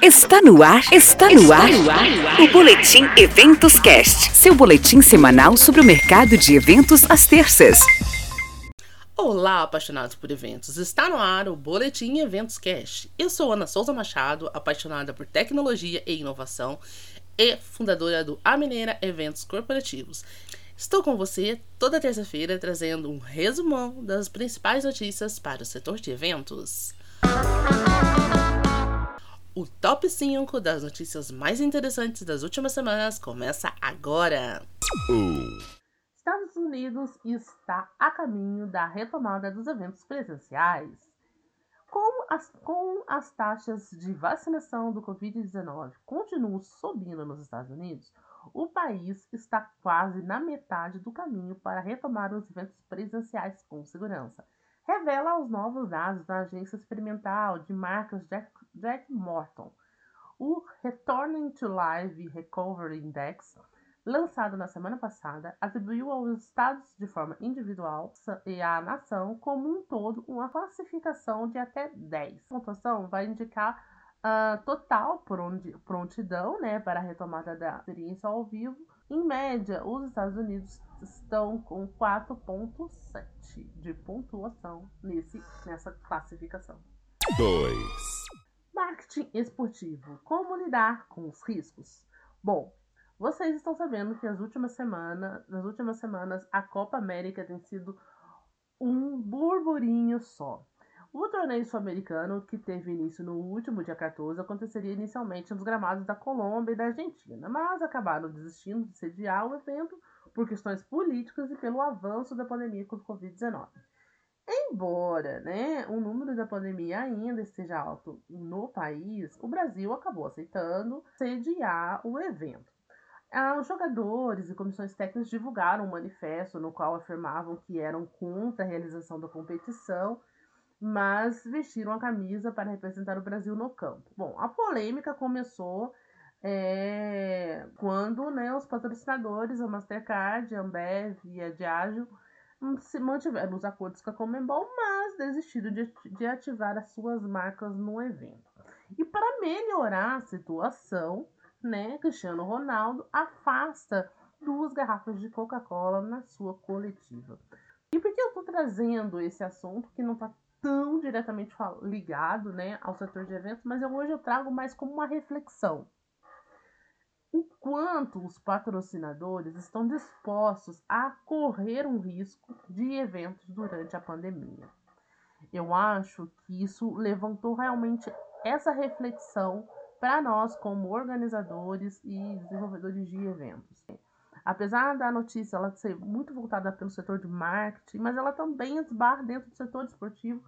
Está no ar, está no ar, o Boletim Eventos Cast, seu boletim semanal sobre o mercado de eventos às terças. Olá, apaixonados por eventos. Está no ar o Boletim Eventos Cast. Eu sou Ana Souza Machado, apaixonada por tecnologia e inovação e fundadora do A Mineira Eventos Corporativos. Estou com você toda terça-feira trazendo um resumão das principais notícias para o setor de eventos. O top 5 das notícias mais interessantes das últimas semanas começa agora. Estados Unidos está a caminho da retomada dos eventos presenciais. Com as, com as taxas de vacinação do Covid-19 continuam subindo nos Estados Unidos, o país está quase na metade do caminho para retomar os eventos presenciais com segurança revela os novos dados da agência experimental de marcas Jack, Jack Morton. O Returning to Live Recovery Index, lançado na semana passada, atribuiu aos estados de forma individual e à nação como um todo uma classificação de até 10. A pontuação vai indicar uh, total prontidão né, para a retomada da experiência ao vivo. Em média, os Estados Unidos estão com 4.7 de pontuação nesse, nessa classificação. 2. Marketing esportivo. Como lidar com os riscos? Bom, vocês estão sabendo que as últimas semanas, nas últimas semanas a Copa América tem sido um burburinho só. O torneio sul-americano, que teve início no último dia 14, aconteceria inicialmente nos gramados da Colômbia e da Argentina, mas acabaram desistindo de sediar o evento por questões políticas e pelo avanço da pandemia com o Covid-19. Embora né, o número da pandemia ainda esteja alto no país, o Brasil acabou aceitando sediar o evento. Ah, os jogadores e comissões técnicas divulgaram um manifesto no qual afirmavam que eram contra a realização da competição, mas vestiram a camisa para representar o Brasil no campo. Bom, a polêmica começou é, quando né, os patrocinadores, a Mastercard, a Ambev e a Diageo, hum, se mantiveram os acordos com a Comembol, mas desistiram de, de ativar as suas marcas no evento. E para melhorar a situação, né, Cristiano Ronaldo afasta duas garrafas de Coca-Cola na sua coletiva. E por que eu estou trazendo esse assunto que não está tão diretamente ligado né, ao setor de eventos, mas eu, hoje eu trago mais como uma reflexão o quanto os patrocinadores estão dispostos a correr um risco de eventos durante a pandemia. Eu acho que isso levantou realmente essa reflexão para nós, como organizadores e desenvolvedores de eventos. Apesar da notícia ela ser muito voltada pelo setor de marketing, mas ela também esbarra dentro do setor esportivo,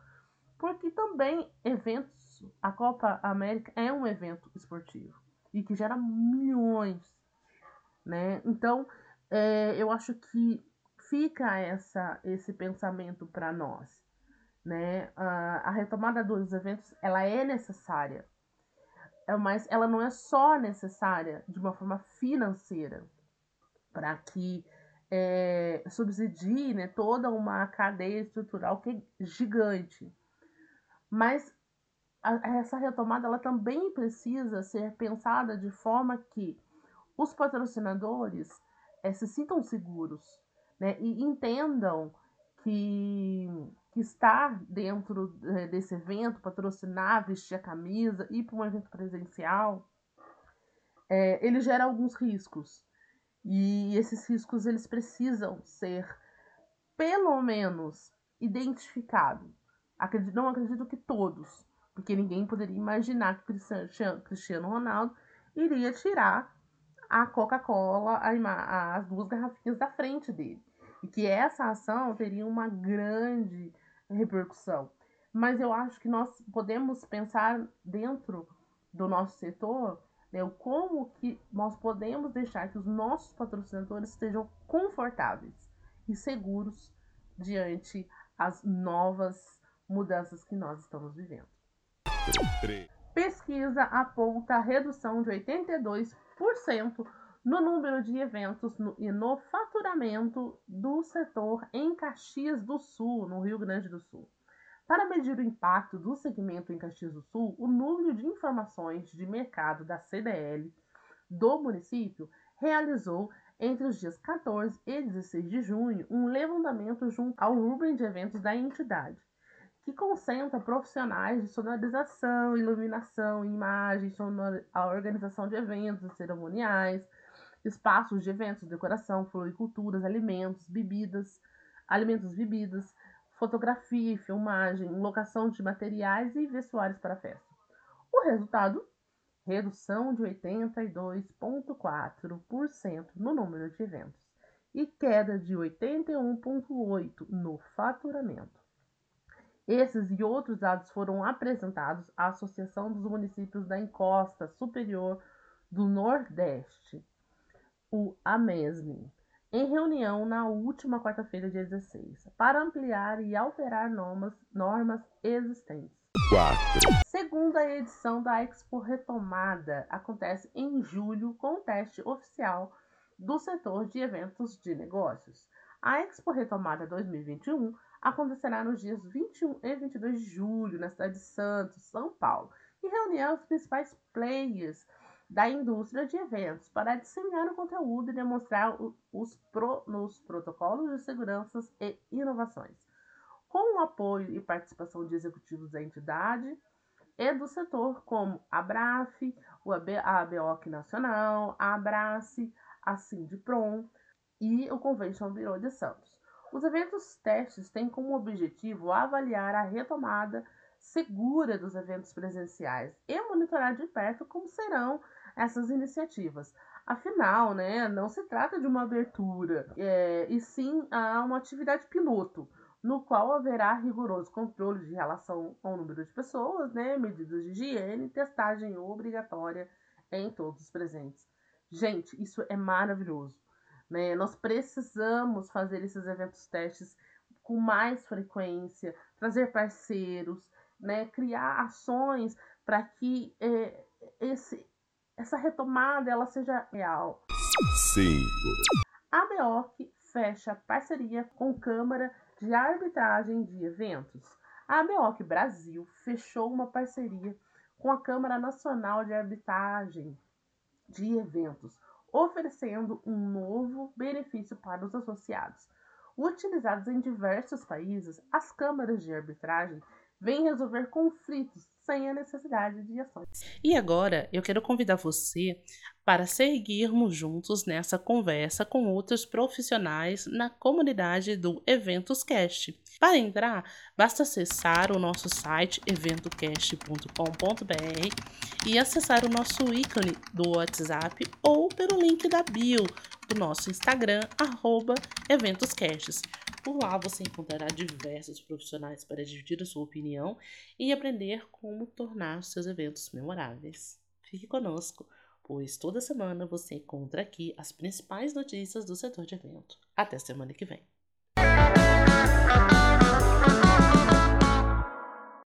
porque também eventos, a Copa América é um evento esportivo e que gera milhões, né? Então, é, eu acho que fica essa esse pensamento para nós, né? A, a, retomada dos eventos ela é necessária, é, mas ela não é só necessária de uma forma financeira para que é, subsidie né, toda uma cadeia estrutural que é gigante. Mas a, essa retomada ela também precisa ser pensada de forma que os patrocinadores é, se sintam seguros né, e entendam que, que estar dentro é, desse evento, patrocinar, vestir a camisa, ir para um evento presencial, é, ele gera alguns riscos. E esses riscos eles precisam ser, pelo menos, identificados. Acredito, não acredito que todos, porque ninguém poderia imaginar que Cristiano Ronaldo iria tirar a Coca-Cola, as duas garrafinhas da frente dele. E que essa ação teria uma grande repercussão. Mas eu acho que nós podemos pensar dentro do nosso setor né, como que nós podemos deixar que os nossos patrocinadores estejam confortáveis e seguros diante as novas mudanças que nós estamos vivendo. Pesquisa aponta a redução de 82% no número de eventos no, e no faturamento do setor em Caxias do Sul, no Rio Grande do Sul. Para medir o impacto do segmento em Caxias do Sul, o Núcleo de Informações de Mercado da CDL do município realizou entre os dias 14 e 16 de junho um levantamento junto ao Rubem de eventos da entidade, que concentra profissionais de sonorização, iluminação, imagem, a organização de eventos cerimoniais, espaços de eventos, decoração, floriculturas, alimentos, bebidas, alimentos, bebidas, fotografia filmagem, locação de materiais e vestuários para festa. O resultado redução de 82,4% no número de eventos e queda de 81,8% no faturamento. Esses e outros dados foram apresentados à Associação dos Municípios da Encosta Superior do Nordeste, o AMESNE, em reunião na última quarta-feira, dia 16, para ampliar e alterar normas, normas existentes. 4. Segunda edição da Expo Retomada acontece em julho com o teste oficial do setor de eventos de negócios. A Expo Retomada 2021 acontecerá nos dias 21 e 22 de julho na cidade de Santos, São Paulo, e reunirá os principais players da indústria de eventos para disseminar o conteúdo e demonstrar os pro, protocolos de segurança e inovações. Com o apoio e participação de executivos da entidade e do setor, como a BRAF, a ABOC Nacional, a Abrace, a Sindiprom e o Convention Bureau de Santos. Os eventos testes têm como objetivo avaliar a retomada segura dos eventos presenciais e monitorar de perto como serão essas iniciativas. Afinal, né, não se trata de uma abertura, é, e sim a uma atividade piloto, no qual haverá rigoroso controle de relação ao número de pessoas, né, medidas de higiene testagem obrigatória em todos os presentes. Gente, isso é maravilhoso. Né? Nós precisamos fazer esses eventos testes com mais frequência, trazer parceiros, né? criar ações para que é, esse, essa retomada ela seja real. 5. A BEOC fecha parceria com Câmara de Arbitragem de Eventos. A BEOC Brasil fechou uma parceria com a Câmara Nacional de Arbitragem de Eventos, oferecendo um novo benefício para os associados. Utilizados em diversos países, as câmaras de arbitragem vêm resolver conflitos sem a necessidade de ações. E agora eu quero convidar você para seguirmos juntos nessa conversa com outros profissionais na comunidade do EventosCast. Para entrar, basta acessar o nosso site eventocast.com.br e acessar o nosso ícone do WhatsApp ou pelo link da bio do nosso Instagram, arroba. Por lá você encontrará diversos profissionais para dividir a sua opinião e aprender como tornar seus eventos memoráveis. Fique conosco, pois toda semana você encontra aqui as principais notícias do setor de evento. Até semana que vem!